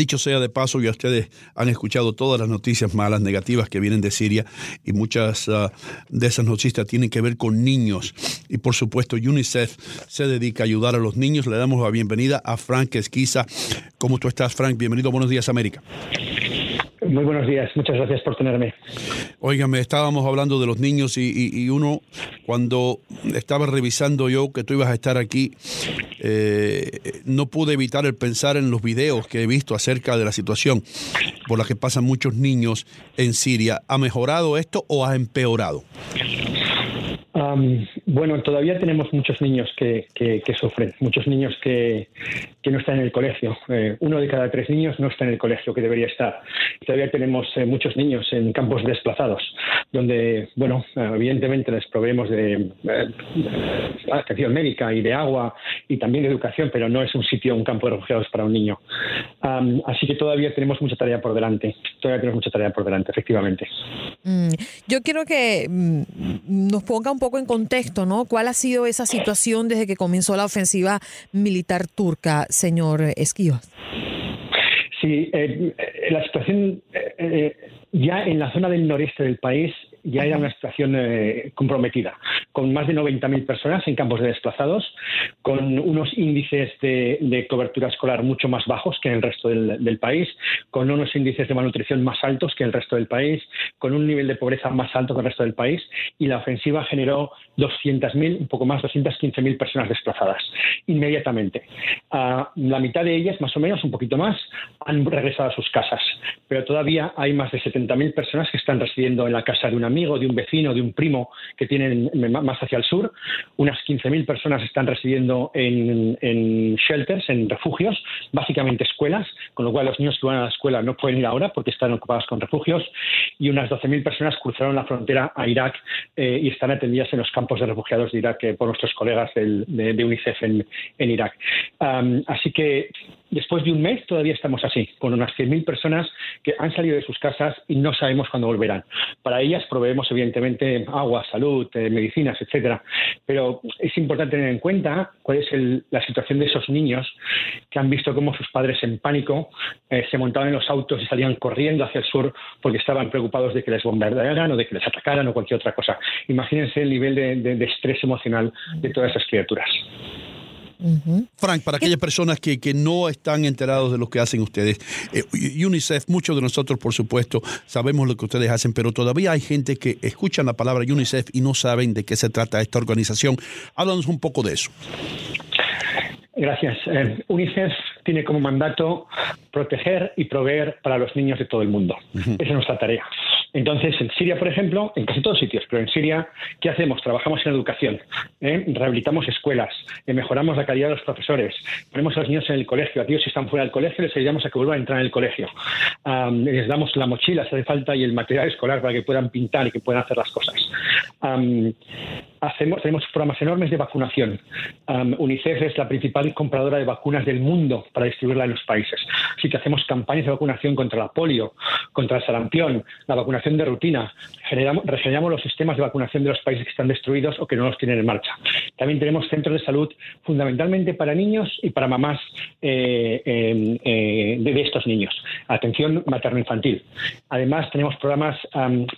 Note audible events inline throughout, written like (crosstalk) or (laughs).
Dicho sea de paso, ya ustedes han escuchado todas las noticias malas, negativas que vienen de Siria y muchas ah, de esas noticias tienen que ver con niños. Y por supuesto, UNICEF se dedica a ayudar a los niños. Le damos la bienvenida a Frank Esquiza. ¿Cómo tú estás, Frank? Bienvenido Buenos Días, América. Muy buenos días, muchas gracias por tenerme. Óigame, estábamos hablando de los niños y, uno, cuando estaba revisando yo que tú ibas a estar aquí, eh, no pude evitar el pensar en los videos que he visto acerca de la situación por la que pasan muchos niños en Siria. ¿Ha mejorado esto o ha empeorado? Bueno, todavía tenemos muchos niños que, sufren, muchos niños que, no están en el colegio. Eh, uno de cada tres niños no está en el colegio que debería estar. Todavía tenemos eh, muchos niños en campos desplazados, donde, bueno, evidentemente les proveemos de, eh, atención médica y de agua y también de educación, pero no es un sitio, un campo de refugiados para un niño. así que todavía tenemos mucha tarea por delante. Todavía tenemos mucha tarea por delante, efectivamente. Mm, yo quiero que mm, nos ponga un poco en contexto, ¿no? ¿Cuál ha sido esa situación desde que comenzó la ofensiva militar turca, señor Esquivas? Sí, eh, eh, la situación eh, ya en la zona del noreste del país ya era una situación eh, comprometida, con más de 90.000 personas en campos de desplazados, con unos índices de, cobertura escolar mucho más bajos que en el resto del, país, con unos índices de malnutrición más altos que en el resto del país, con un nivel de pobreza más alto que el resto del país, y la ofensiva generó 200.000, un poco más, 215.000 personas desplazadas inmediatamente. la mitad de ellas, más o menos, un poquito más, han regresado a sus casas, pero todavía hay más de 70.000 personas que están residiendo en la casa de una amigo, de un vecino, de un primo que tienen más hacia el sur. Unas 15.000 personas están residiendo en, shelters, en refugios, básicamente escuelas, con lo cual los niños que van a la escuela no pueden ir ahora porque están ocupados con refugios. Y unas 12.000 personas cruzaron la frontera a Irak eh, y están atendidas en los campos de refugiados de Irak eh, por nuestros colegas de, UNICEF en, Irak. así que después de un mes todavía estamos así, con unas 100.000 personas que han salido de sus casas y no sabemos cuándo volverán. Para ellas proveemos evidentemente agua, salud, eh, medicinas, etcétera, pero es importante tener en cuenta cuál es la situación de esos niños que han visto cómo sus padres en pánico eh, se montaban en los autos y salían corriendo hacia el sur porque estaban preocupados de que les bombardearan o de que les atacaran o cualquier otra cosa. Imagínense el nivel de estrés emocional de todas esas criaturas. Frank, para aquellas personas que, que, no están enterados de lo que hacen ustedes, eh, UNICEF, muchos de nosotros, por supuesto, sabemos lo que ustedes hacen, pero todavía hay gente que escuchan la palabra UNICEF y no saben de qué se trata esta organización. Háblanos un poco de eso. Gracias. Eh, UNICEF tiene como mandato proteger y proveer para los niños de todo el mundo. Esa es nuestra tarea. Entonces, en Siria, por ejemplo, en casi todos sitios, pero en Siria, ¿qué hacemos? Trabajamos en educación, ¿eh? rehabilitamos escuelas, eh, mejoramos la calidad de los profesores, ponemos a los niños en el colegio, a aquellos que están fuera del colegio les ayudamos a que vuelvan a entrar en el colegio, les damos la mochila si hace falta y el material escolar para que puedan pintar y que puedan hacer las cosas. hacemos, tenemos programas enormes de vacunación. UNICEF es la principal compradora de vacunas del mundo para distribuirla en los países. Así que hacemos campañas de vacunación contra la polio, contra el sarampión, la vacunación de rutina. Generamos, regeneramos los sistemas de vacunación de los países que están destruidos o que no los tienen en marcha. También tenemos centros de salud fundamentalmente para niños y para mamás eh, eh, de, estos niños. Atención materno-infantil. Además, tenemos programas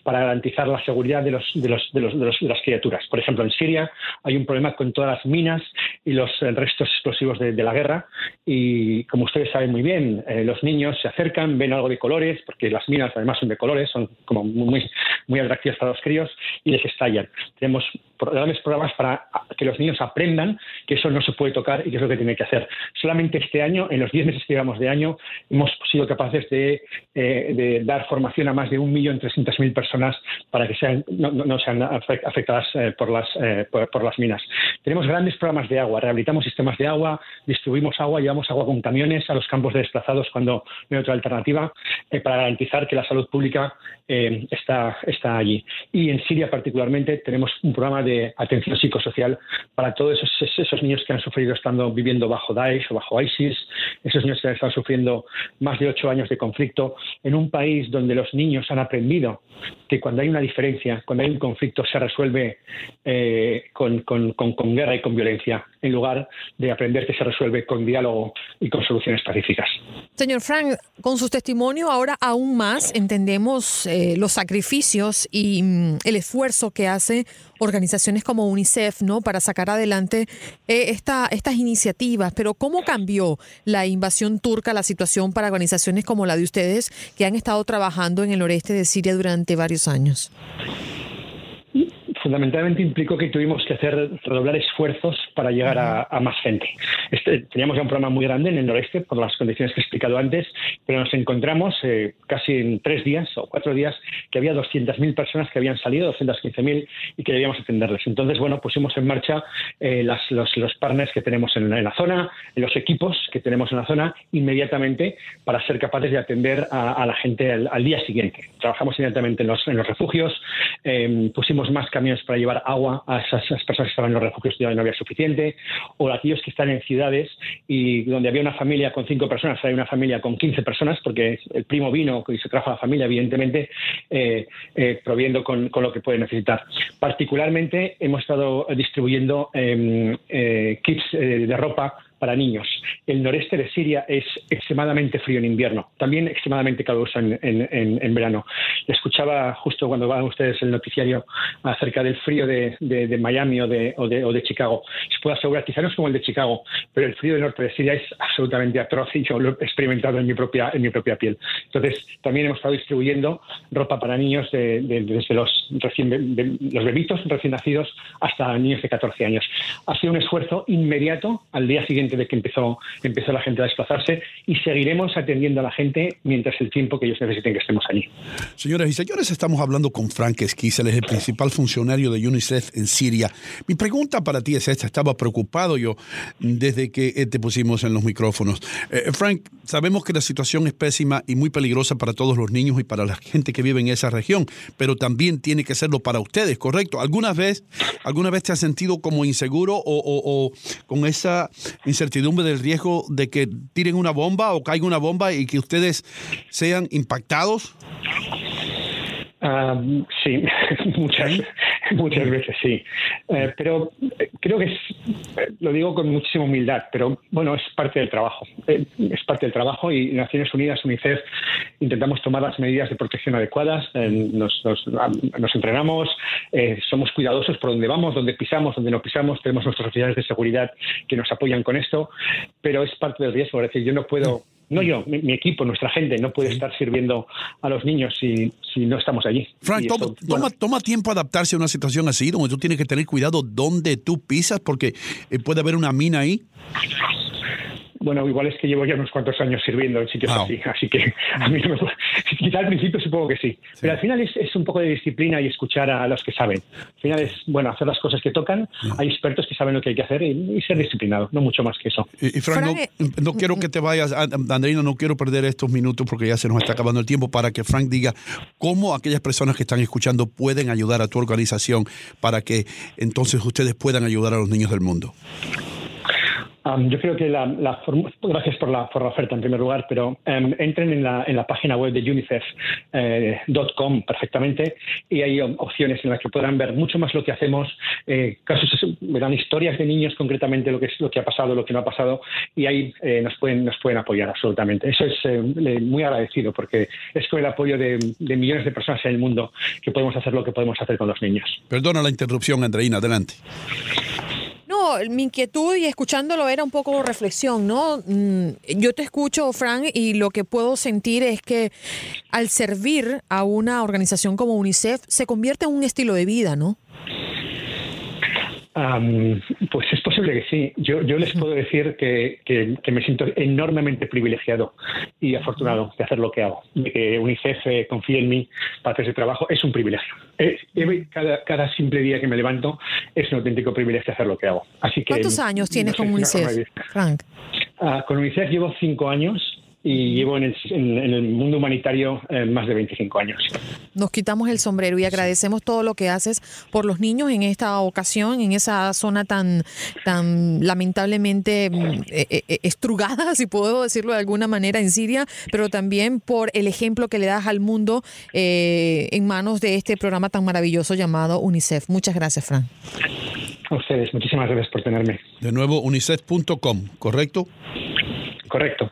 para garantizar la seguridad de, los, de, los, de, los, de, las criaturas. Por ejemplo, en Siria hay un problema con todas las minas y los restos explosivos de, la guerra y, como ustedes saben muy bien, eh, los niños se acercan, ven algo de colores, porque las minas además son de colores, son como muy, muy atractivas para los críos y les estallan. Tenemos grandes programas para que los niños aprendan que eso no se puede tocar y que es lo que tiene que hacer. Solamente este año, en los 10 meses que llevamos de año, hemos sido capaces de, eh, dar formación a más de 1.300.000 personas para que no, sean afectadas eh, por, las, por las minas. Tenemos grandes programas de agua, rehabilitamos sistemas de agua, distribuimos agua, llevamos agua con camiones a los campos de desplazados cuando no hay otra alternativa eh, para garantizar que la salud pública eh, está, está allí. Y en Siria particularmente tenemos un programa de atención psicosocial para todos esos, esos niños que han sufrido estando viviendo bajo Daesh o bajo ISIS, esos niños que han estado sufriendo más de ocho años de conflicto en un país donde los niños han aprendido que cuando hay una diferencia, cuando hay un conflicto se resuelve eh, con, con, guerra y con violencia, en lugar de aprender que se resuelve con diálogo y con soluciones pacíficas. Señor Frank, con su testimonio ahora aún más entendemos eh, los sacrificios y mm, el esfuerzo que hace organizaciones como UNICEF ¿no? para sacar adelante eh, esta, estas iniciativas. Pero ¿cómo cambió la invasión turca la situación para organizaciones como la de ustedes que han estado trabajando en el oeste de Siria durante varios años? Fundamentalmente implicó que tuvimos que hacer redoblar esfuerzos para llegar a, más gente. Este, teníamos ya un programa muy grande en el noreste por las condiciones que he explicado antes, pero nos encontramos eh, casi en tres días o cuatro días que había 200.000 personas que habían salido, 215.000 y que debíamos atenderles. Entonces, bueno, pusimos en marcha eh, los, los, partners que tenemos en, la zona, los equipos que tenemos en la zona inmediatamente para ser capaces de atender a, la gente al, día siguiente. Trabajamos inmediatamente en los, en los refugios, eh, pusimos más camiones para llevar agua a esas, personas que estaban en los refugios y no había suficiente, o aquellos que están en ciudades y donde había una familia con cinco personas, hay una familia con 15 personas, porque el primo vino y se trajo a la familia, evidentemente, eh, eh, proviendo con, lo que puede necesitar. Particularmente hemos estado distribuyendo em, eh, kits de ropa para niños. El noreste de Siria es extremadamente frío en invierno, también extremadamente caluroso en, en, verano. Escuchaba justo cuando van ustedes el noticiario acerca del frío de, Miami o de, o, de, Chicago. Se puede asegurar, quizá no es como el de Chicago, pero el frío del norte de Siria es absolutamente atroz y yo lo he experimentado en mi propia, en mi propia piel. Entonces, también hemos estado distribuyendo ropa para niños desde los, recién, los bebitos recién nacidos hasta niños de 14 años. Ha sido un esfuerzo inmediato al día siguiente de que empezó, empezó la gente a desplazarse y seguiremos atendiendo a la gente mientras el tiempo que ellos necesiten que estemos allí. Señoras y señores, estamos hablando con Frank Esquiz, él es el principal funcionario de UNICEF en Siria. Mi pregunta para ti es esta, estaba preocupado yo desde que eh, te pusimos en los micrófonos. Eh, Frank, sabemos que la situación es pésima y muy peligrosa para todos los niños y para la gente que vive en esa región, pero también tiene que serlo para ustedes, ¿correcto? ¿Alguna vez, alguna vez te has sentido como inseguro o, o con esa incertidumbre del riesgo de que tiren una bomba o caiga una bomba y que ustedes sean impactados? Ah, sí, (laughs) muchas, muchas veces sí. Eh, pero eh, creo que es, lo digo con muchísima humildad, pero bueno, es parte del trabajo. Eh, es parte del trabajo y Naciones Unidas, UNICEF, intentamos tomar las medidas de protección adecuadas. Nos, nos, entrenamos, somos cuidadosos por donde vamos, donde pisamos, donde no pisamos. Tenemos nuestras oficiales de seguridad que nos apoyan con esto, pero es parte del riesgo. Es decir, yo no puedo no yo, mi, equipo, nuestra gente, no puede estar sirviendo a los niños si, si no estamos allí. Frank, toma, toma, tiempo adaptarse a una situación así, donde tú tienes que tener cuidado donde tú pisas, porque eh, puede haber una mina ahí. Bueno, igual es que llevo ya unos cuantos años sirviendo en sitios así, así que a mí no me... (laughs) Quizá al principio supongo que sí, pero al final es, es, un poco de disciplina y escuchar a los que saben. Al final es, bueno, hacer las cosas que tocan, hay expertos que saben lo que hay que hacer y, ser disciplinado, no mucho más que eso. Y, Frank, no, quiero que te vayas, Andreina, no quiero perder estos minutos porque ya se nos está acabando el tiempo para que Frank diga cómo aquellas personas que están escuchando pueden ayudar a tu organización para que entonces ustedes puedan ayudar a los niños del mundo yo creo que la, gracias por la, por la, oferta en primer lugar, pero em, entren en la, en la, página web de unicef.com eh, perfectamente y hay opciones en las que podrán ver mucho más lo que hacemos, eh, casos, verán historias de niños concretamente lo que es lo que ha pasado, lo que no ha pasado y ahí eh, nos pueden nos pueden apoyar absolutamente. Eso es muy agradecido porque es con el apoyo de, de, millones de personas en el mundo que podemos hacer lo que podemos hacer con los niños. Perdona la interrupción, Andreina, adelante mi inquietud y escuchándolo era un poco reflexión, ¿no? Mm, yo te escucho, Frank, y lo que puedo sentir es que al servir a una organización como UNICEF se convierte en un estilo de vida, ¿no? Pues es posible que sí. Yo, yo les puedo decir que, que, me siento enormemente privilegiado y afortunado de hacer lo que hago. De que UNICEF confíe en mí para hacer ese trabajo es un privilegio. Cada, cada, simple día que me levanto es un auténtico privilegio hacer lo que hago. Así que, ¿Cuántos años tienes con UNICEF, Frank? Ah, con UNICEF llevo cinco años y llevo en el, mundo humanitario eh, más de 25 años. Nos quitamos el sombrero y agradecemos todo lo que haces por los niños en esta ocasión, en esa zona tan, tan lamentablemente mm, eh, eh, estrugada, si puedo decirlo de alguna manera, en Siria, pero también por el ejemplo que le das al mundo en manos de este programa tan maravilloso llamado UNICEF. Muchas gracias, Fran. A ustedes, muchísimas gracias por tenerme. De nuevo, unicef.com, ¿correcto? Correcto.